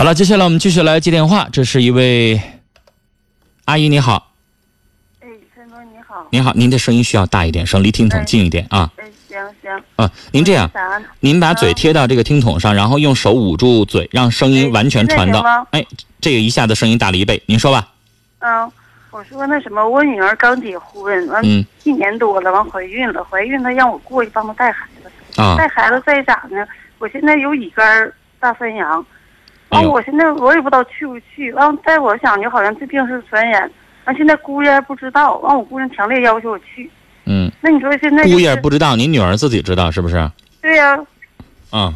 好了，接下来我们继续来接电话。这是一位阿姨，你好，哎，陈哥你好。您好，您的声音需要大一点，声离听筒近一点啊。哎，行行。啊，您这样，啥？您把嘴贴到这个听筒上，然后用手捂住嘴，让声音哎完全传到。哎，这个一下子声音大了一倍。您说吧。嗯，我说那什么，我女儿刚结婚，完嗯一年多了，完怀孕了，怀孕她让我过去帮她带孩子，啊带孩子再咋呢？我现在有乙肝大三阳，完哎呦我现在我也不知道去不去，完在我想就好像这病是传染，完现在姑爷还不知道，完我姑娘强烈要求我去，嗯，那你说现在、就是、姑爷不知道，您女儿自己知道是不是？对呀、啊，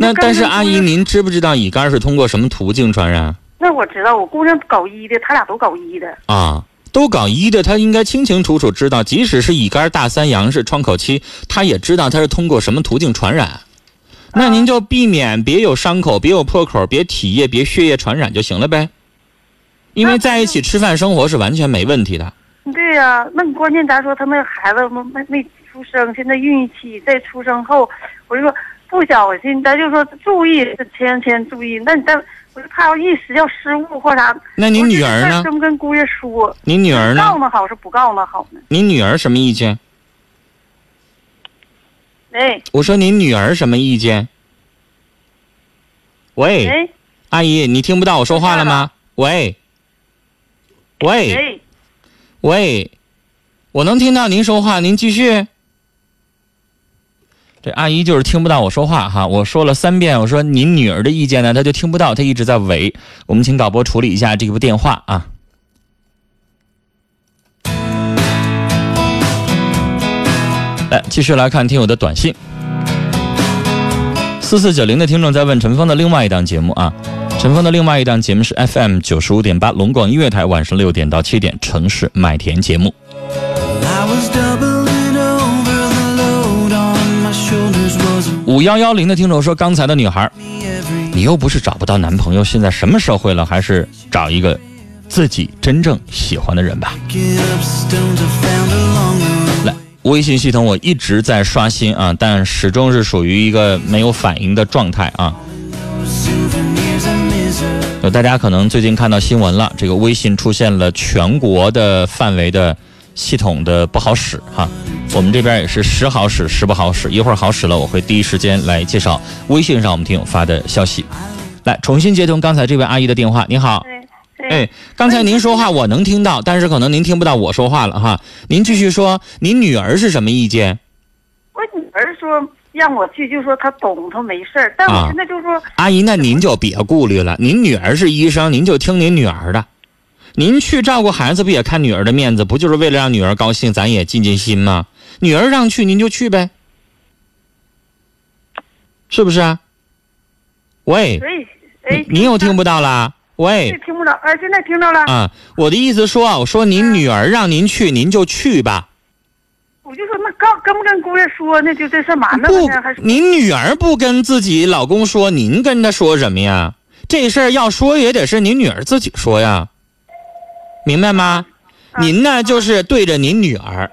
那但是阿姨，您知不知道乙肝是通过什么途径传染那我知道，我姑娘搞医的，他俩都搞医的。啊？都搞医的，他应该清清楚楚知道，即使是乙肝大三阳是窗口期，他也知道他是通过什么途径传染。那您就避免别有伤口，别有破口，别体液，别血液传染就行了呗。因为在一起吃饭生活是完全没问题的。对呀、那你关键咱说他那孩子没没没出生，现在孕期在出生后，我就说不小心，咱就说注意，千千注意。那你再，我就怕要一时要失误或啥。那您女儿呢跟姑爷说？您女儿呢？告呢好是不告呢好呢？您女儿什么意见？哎我说您女儿什么意见？喂，哎阿姨，你听不到我说话了吗？喂，喂，哎，喂，我能听到您说话，您继续。这阿姨就是听不到我说话哈，我说了三遍，我说您女儿的意见呢，她就听不到，她一直在喂。我们请导播处理一下这部电话啊。来，继续来看听友的短信。四四九零的听众在问陈峰的另外一档节目啊，陈峰的另外一档节目是 FM 九十五点八龙广音乐台晚上六点到七点城市麦田节目。五幺幺零的听众说，刚才的女孩，你又不是找不到男朋友，现在什么社会了，还是找一个自己真正喜欢的人吧。微信系统我一直在刷新啊，但始终是属于一个没有反应的状态啊。大家可能最近看到新闻了，这个微信出现了全国的范围的系统的不好使哈。我们这边也是时好使时不好使，一会儿好使了，我会第一时间来介绍微信上我们听友发的消息。来，重新接通刚才这位阿姨的电话。你好，哎，刚才您说话我能听到，但是可能您听不到我说话了哈。您继续说，您女儿是什么意见？我女儿说让我去，就说她懂，她没事儿。但啊我现在就说，阿姨，那您就别顾虑了，您女儿是医生，您就听您女儿的。您去照顾孩子，不也看女儿的面子？不就是为了让女儿高兴，咱也尽尽心吗？女儿让去，您就去呗，是不是啊？喂，哎，您又听不到啦？对喂，听不着，哎，现在听着了。啊，我的意思说啊，我说您女儿让您去，您就去吧。我就说那跟跟不跟姑爷说呢？就这事儿嘛呢？还，是您女儿不跟自己老公说，您跟他说什么呀？这事儿要说也得是您女儿自己说呀，明白吗？啊您呢就是对着您女儿，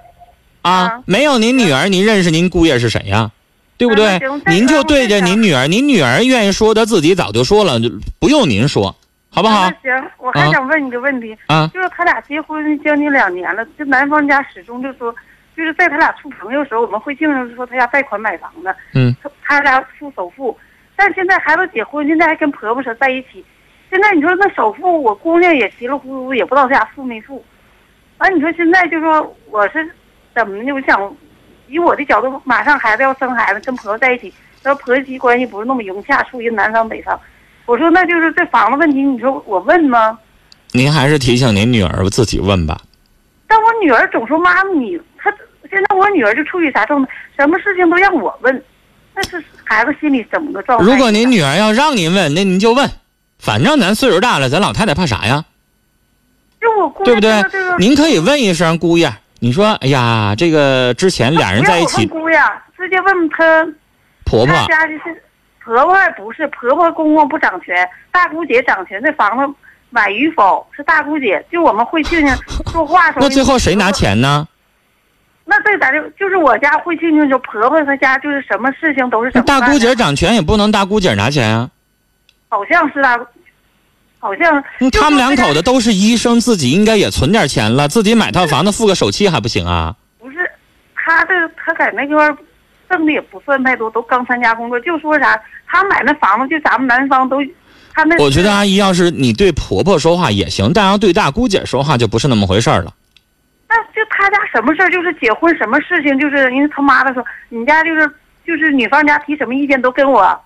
啊啊，没有您女儿，您认识您姑爷是谁呀？对不对您就对着您女儿，您女儿愿意说的自己早就说了，就不用您说，好不好？行，我还想问你个问题，啊，就是他俩结婚将近两年了，这男方家始终就说，就是在他俩处朋友的时候，我们会经常说他家贷款买房子，嗯，他他俩付首付，但现在孩子结婚，现在还跟婆婆说在一起，现在你说那首付，我姑娘也稀里糊涂，也不知道他俩付没付，完你说现在就说我是怎么的？我想以我的角度，马上孩子要生孩子，跟婆婆在一起，然后婆媳关系不是那么融洽，属于南方北方。我说那就是这房子问题，你说我问吗？您还是提醒您女儿自己问吧。但我女儿总说妈妈你，她现在我女儿就处于啥状态？什么事情都让我问，那是孩子心里怎么个状态？如果您女儿要让您问，那您就问，反正咱岁数大了，咱老太太怕啥呀？就我姑对不对这个？您可以问一声姑爷，你说，哎呀，这个之前俩人在一起姑爷，直接问她婆婆家就是婆婆不是婆婆公公不掌权，大姑姐掌权，这房子买与否是大姑姐，就我们会庆庆说话时候。那最后谁拿？钱呢？那这咱就就是我家会庆庆，就婆婆她家就是什么事情都是什么大姑姐掌权也不能大姑姐拿钱啊。好像是大，好像他们两口子子都是医生，自己应该也存点钱了，自己买套房子付个首期还不行啊？不是他这他在那块儿挣的也不算太多，都刚参加工作，就说啥他买那房子就咱们南方都，他那我觉得啊，阿姨要是你对婆婆说话也行，但要对大姑姐说话就不是那么回事儿了。那就他家什么事儿就是结婚什么事情，就是因为他妈的说你家就是就是女方家提什么意见都跟我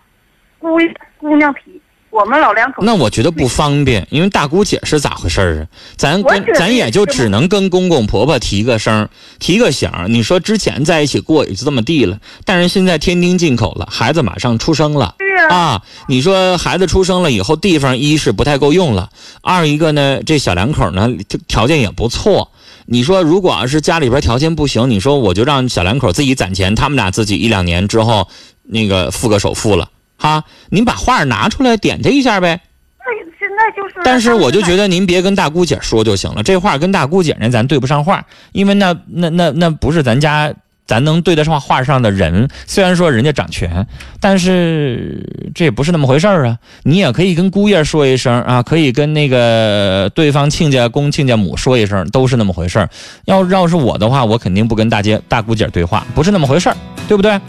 姑姑娘提，我们老两口那我觉得不方便，因为大姑姐是咋回事儿啊？咱跟咱也就只能跟公公婆婆提个声，提个醒。你说之前在一起过也就这么地了，但是现在天津进口了，孩子马上出生了。啊，你说孩子出生了以后，地方一是不太够用了，二一个呢，这小两口呢条件也不错。你说如果要是家里边条件不行，你说我就让小两口自己攒钱，他们俩自己一两年之后那个付个首付了哈，您把画拿出来点它一下呗。那现在就是，但是我就觉得您别跟大姑姐说就行了，这话跟大姑姐呢咱对不上话，因为那那那那不是咱家咱能对得上话上的人。虽然说人家掌权，但是这也不是那么回事儿啊。你也可以跟姑爷说一声啊，可以跟那个对方亲家公亲家母说一声，都是那么回事儿。要要是我的话，我肯定不跟大姐大姑姐对话，不是那么回事儿，对不对？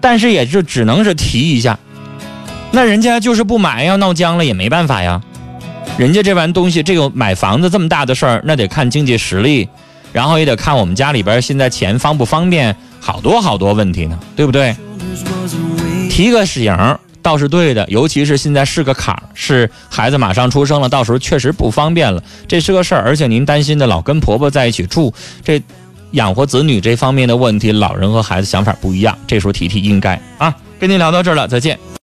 但是也就只能是提一下，那人家就是不买，要闹僵了也没办法呀。人家这玩意东西，这个买房子这么大的事儿，那得看经济实力，然后也得看我们家里边现在钱方不方便，好多好多问题呢，对不对？提个醒倒是对的，尤其是现在是个坎儿，是孩子马上出生了，到时候确实不方便了，这是个事儿。而且您担心的老跟婆婆在一起住，这养活子女这方面的问题，老人和孩子想法不一样，这时候提提应该啊。跟您聊到这儿了，再见。